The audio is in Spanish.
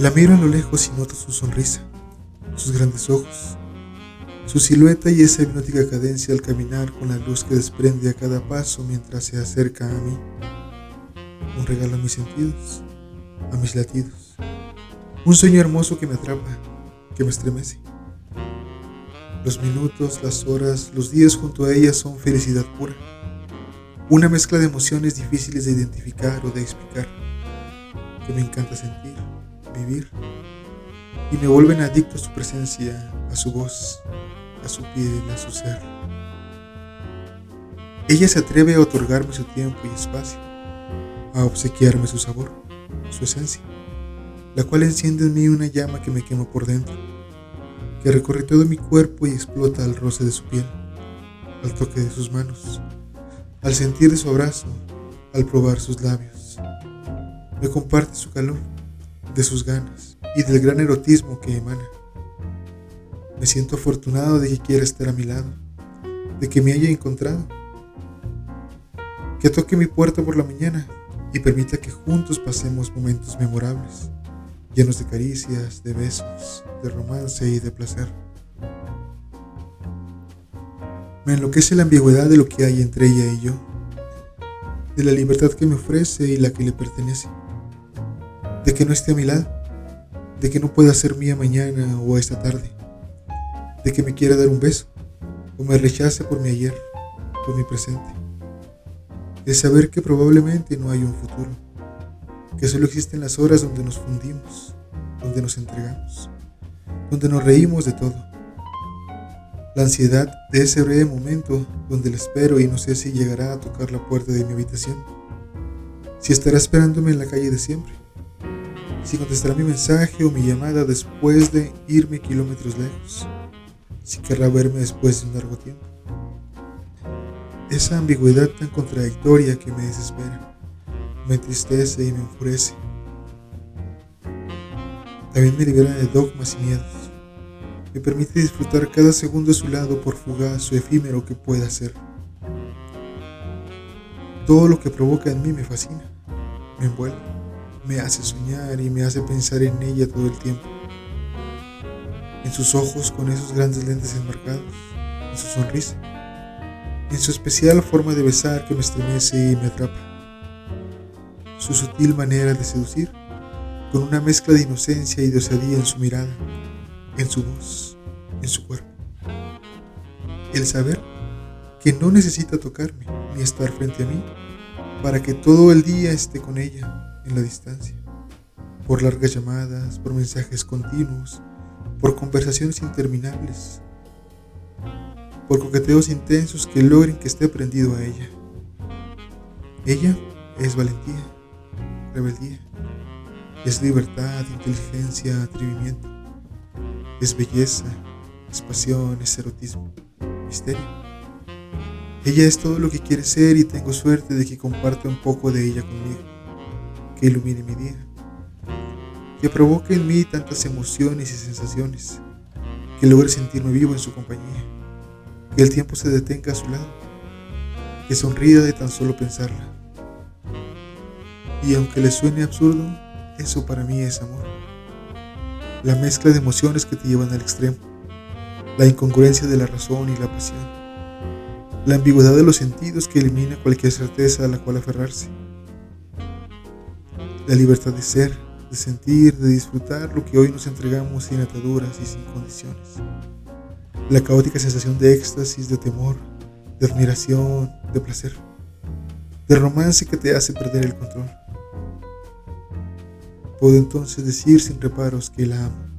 La miro a lo lejos y noto su sonrisa, sus grandes ojos, su silueta y esa hipnótica cadencia al caminar con la luz que desprende a cada paso mientras se acerca a mí. Un regalo a mis sentidos, a mis latidos. Un sueño hermoso que me atrapa, que me estremece. Los minutos, las horas, los días junto a ella son felicidad pura. Una mezcla de emociones difíciles de identificar o de explicar, que me encanta sentir vivir y me vuelven adicto a su presencia, a su voz, a su piel, a su ser. Ella se atreve a otorgarme su tiempo y espacio, a obsequiarme su sabor, su esencia, la cual enciende en mí una llama que me quema por dentro, que recorre todo mi cuerpo y explota al roce de su piel, al toque de sus manos, al sentir de su abrazo, al probar sus labios. Me comparte su calor de sus ganas y del gran erotismo que emana. Me siento afortunado de que quiera estar a mi lado, de que me haya encontrado, que toque mi puerta por la mañana y permita que juntos pasemos momentos memorables, llenos de caricias, de besos, de romance y de placer. Me enloquece la ambigüedad de lo que hay entre ella y yo, de la libertad que me ofrece y la que le pertenece de que no esté a mi lado, de que no pueda ser mía mañana o esta tarde, de que me quiera dar un beso o me rechace por mi ayer, por mi presente, de saber que probablemente no hay un futuro, que solo existen las horas donde nos fundimos, donde nos entregamos, donde nos reímos de todo. La ansiedad de ese breve momento donde la espero y no sé si llegará a tocar la puerta de mi habitación, si estará esperándome en la calle de siempre si contestará mi mensaje o mi llamada después de irme kilómetros lejos, si querrá verme después de un largo tiempo. Esa ambigüedad tan contradictoria que me desespera, me entristece y me enfurece. También me libera de dogmas y miedos. Me permite disfrutar cada segundo a su lado por fugaz o efímero que pueda ser. Todo lo que provoca en mí me fascina, me envuelve me hace soñar y me hace pensar en ella todo el tiempo. En sus ojos con esos grandes lentes enmarcados, en su sonrisa, en su especial forma de besar que me estremece y me atrapa, su sutil manera de seducir, con una mezcla de inocencia y de osadía en su mirada, en su voz, en su cuerpo. El saber que no necesita tocarme ni estar frente a mí para que todo el día esté con ella en la distancia, por largas llamadas, por mensajes continuos, por conversaciones interminables, por coqueteos intensos que logren que esté prendido a ella. Ella es valentía, rebeldía, es libertad, inteligencia, atrevimiento, es belleza, es pasión, es erotismo, misterio. Ella es todo lo que quiere ser y tengo suerte de que comparte un poco de ella conmigo. Que ilumine mi día, que provoque en mí tantas emociones y sensaciones, que logre sentirme vivo en su compañía, que el tiempo se detenga a su lado, que sonría de tan solo pensarla. Y aunque le suene absurdo, eso para mí es amor. La mezcla de emociones que te llevan al extremo, la incongruencia de la razón y la pasión, la ambigüedad de los sentidos que elimina cualquier certeza a la cual aferrarse la libertad de ser, de sentir, de disfrutar lo que hoy nos entregamos sin ataduras y sin condiciones. La caótica sensación de éxtasis, de temor, de admiración, de placer, de romance que te hace perder el control. Puedo entonces decir sin reparos que la amo.